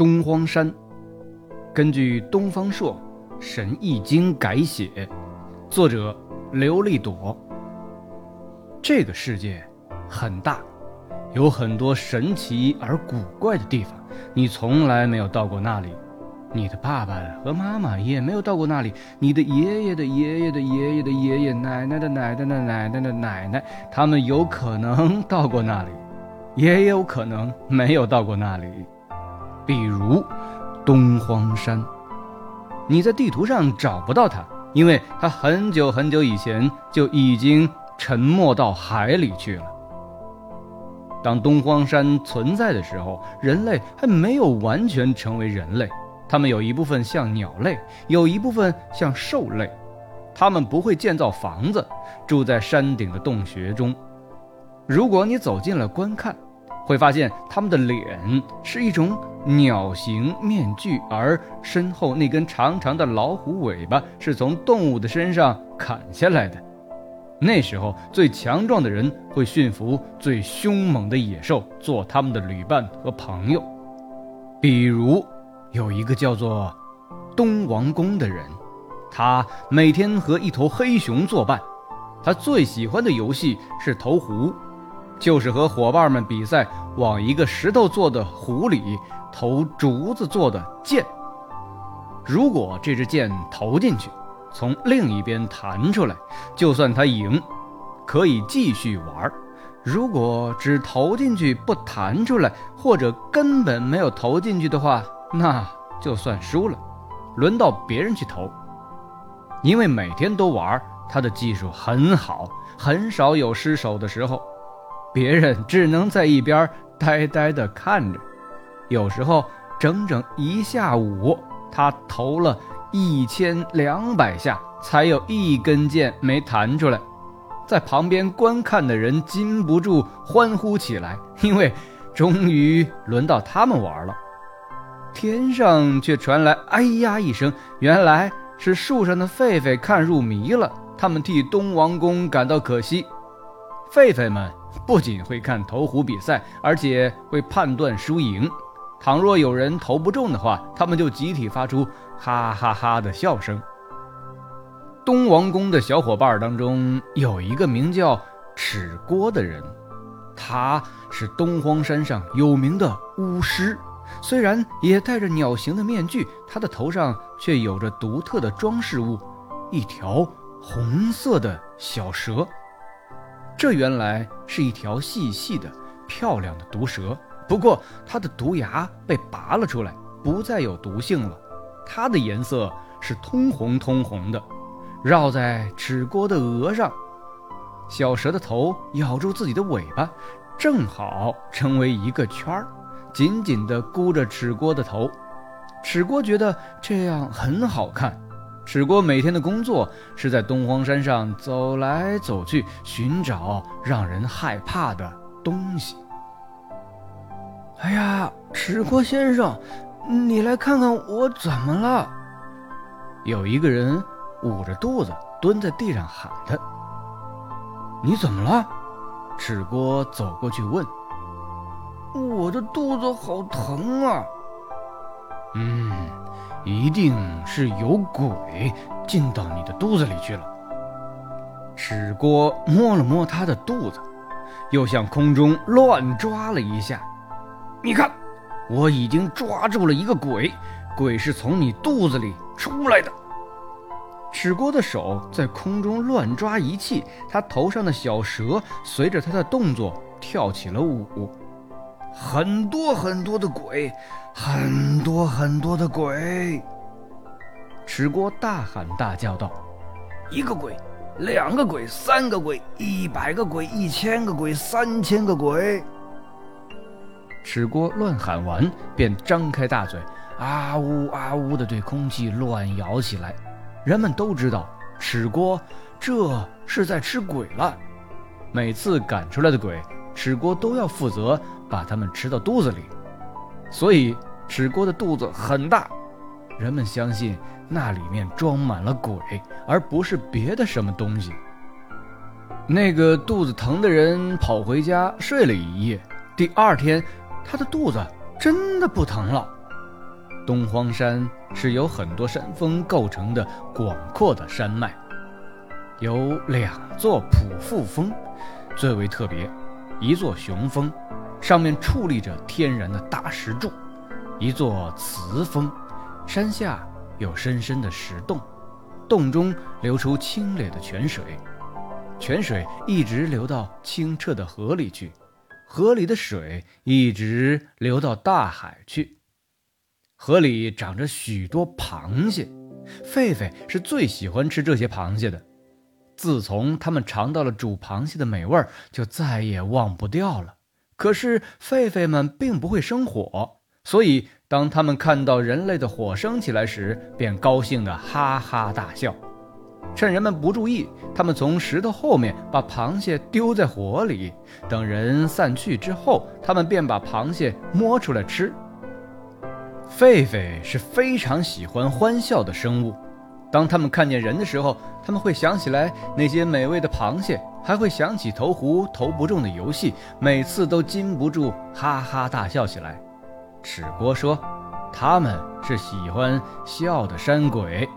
东荒山，根据东方朔《神异经》改写，作者刘立朵。这个世界很大，有很多神奇而古怪的地方，你从来没有到过那里，你的爸爸和妈妈也没有到过那里，你的爷爷的爷爷的爷爷的爷爷，奶奶的奶奶的奶奶的奶奶，他们有可能到过那里，也有可能没有到过那里。比如东荒山，你在地图上找不到它，因为它很久很久以前就已经沉没到海里去了。当东荒山存在的时候，人类还没有完全成为人类，他们有一部分像鸟类，有一部分像兽类，他们不会建造房子，住在山顶的洞穴中。如果你走进了观看，会发现他们的脸是一种鸟形面具，而身后那根长长的老虎尾巴是从动物的身上砍下来的。那时候，最强壮的人会驯服最凶猛的野兽，做他们的旅伴和朋友。比如，有一个叫做东王公的人，他每天和一头黑熊作伴，他最喜欢的游戏是投壶。就是和伙伴们比赛，往一个石头做的壶里投竹子做的箭。如果这支箭投进去，从另一边弹出来，就算他赢，可以继续玩；如果只投进去不弹出来，或者根本没有投进去的话，那就算输了，轮到别人去投。因为每天都玩，他的技术很好，很少有失手的时候。别人只能在一边呆呆地看着，有时候整整一下午，他投了一千两百下，才有一根箭没弹出来。在旁边观看的人禁不住欢呼起来，因为终于轮到他们玩了。天上却传来“哎呀”一声，原来是树上的狒狒看入迷了，他们替东王公感到可惜。狒狒们。不仅会看投壶比赛，而且会判断输赢。倘若有人投不中的话，他们就集体发出哈哈哈的笑声。东王宫的小伙伴当中有一个名叫尺郭的人，他是东荒山上有名的巫师，虽然也戴着鸟形的面具，他的头上却有着独特的装饰物——一条红色的小蛇。这原来是一条细细的、漂亮的毒蛇，不过它的毒牙被拔了出来，不再有毒性了。它的颜色是通红通红的，绕在赤锅的额上。小蛇的头咬住自己的尾巴，正好成为一个圈儿，紧紧地箍着赤锅的头。赤锅觉得这样很好看。赤锅每天的工作是在东荒山上走来走去，寻找让人害怕的东西。哎呀，赤锅先生，你来看看我怎么了？有一个人捂着肚子蹲在地上喊他：“你怎么了？”赤锅走过去问：“我的肚子好疼啊！”嗯。一定是有鬼进到你的肚子里去了。史锅摸了摸他的肚子，又向空中乱抓了一下。你看，我已经抓住了一个鬼，鬼是从你肚子里出来的。史锅的手在空中乱抓一气，他头上的小蛇随着他的动作跳起了舞。很多很多的鬼，很多很多的鬼！赤锅大喊大叫道：“一个鬼，两个鬼，三个鬼，一百个鬼，一千个鬼，三千个鬼！”赤锅乱喊完，便张开大嘴，啊呜啊呜的对空气乱咬起来。人们都知道，赤锅这是在吃鬼了。每次赶出来的鬼，赤锅都要负责。把它们吃到肚子里，所以赤锅的肚子很大。人们相信那里面装满了鬼，而不是别的什么东西。那个肚子疼的人跑回家睡了一夜，第二天他的肚子真的不疼了。东荒山是由很多山峰构成的广阔的山脉，有两座普富峰最为特别，一座雄峰，上面矗立着天然的大石柱；一座雌峰，山下有深深的石洞，洞中流出清冽的泉水，泉水一直流到清澈的河里去，河里的水一直流到大海去。河里长着许多螃蟹，狒狒是最喜欢吃这些螃蟹的。自从他们尝到了煮螃蟹的美味，就再也忘不掉了。可是狒狒们并不会生火，所以当他们看到人类的火升起来时，便高兴地哈哈大笑。趁人们不注意，他们从石头后面把螃蟹丢在火里，等人散去之后，他们便把螃蟹摸出来吃。狒狒是非常喜欢欢笑的生物，当他们看见人的时候，他们会想起来那些美味的螃蟹，还会想起投壶投不中的游戏，每次都禁不住哈哈大笑起来。齿锅说，他们是喜欢笑的山鬼。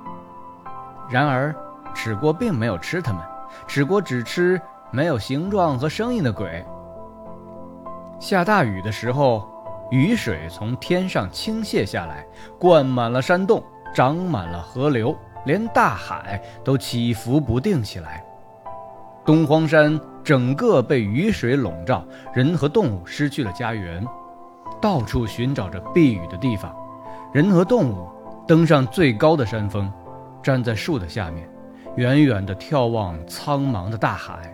然而，齿锅并没有吃他们，齿锅只吃没有形状和声音的鬼。下大雨的时候。雨水从天上倾泻下来，灌满了山洞，涨满了河流，连大海都起伏不定起来。东荒山整个被雨水笼罩，人和动物失去了家园，到处寻找着避雨的地方。人和动物登上最高的山峰，站在树的下面，远远地眺望苍茫的大海。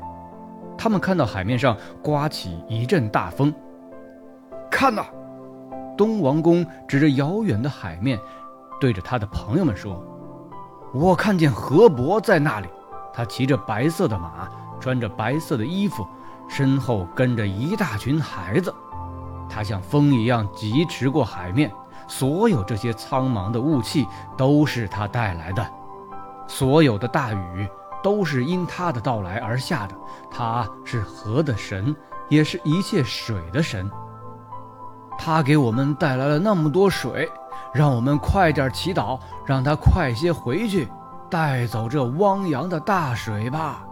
他们看到海面上刮起一阵大风，看呐！东王公指着遥远的海面，对着他的朋友们说：“我看见河伯在那里，他骑着白色的马，穿着白色的衣服，身后跟着一大群孩子。他像风一样疾驰过海面，所有这些苍茫的雾气都是他带来的，所有的大雨都是因他的到来而下的。他是河的神，也是一切水的神。”他给我们带来了那么多水，让我们快点祈祷，让他快些回去，带走这汪洋的大水吧。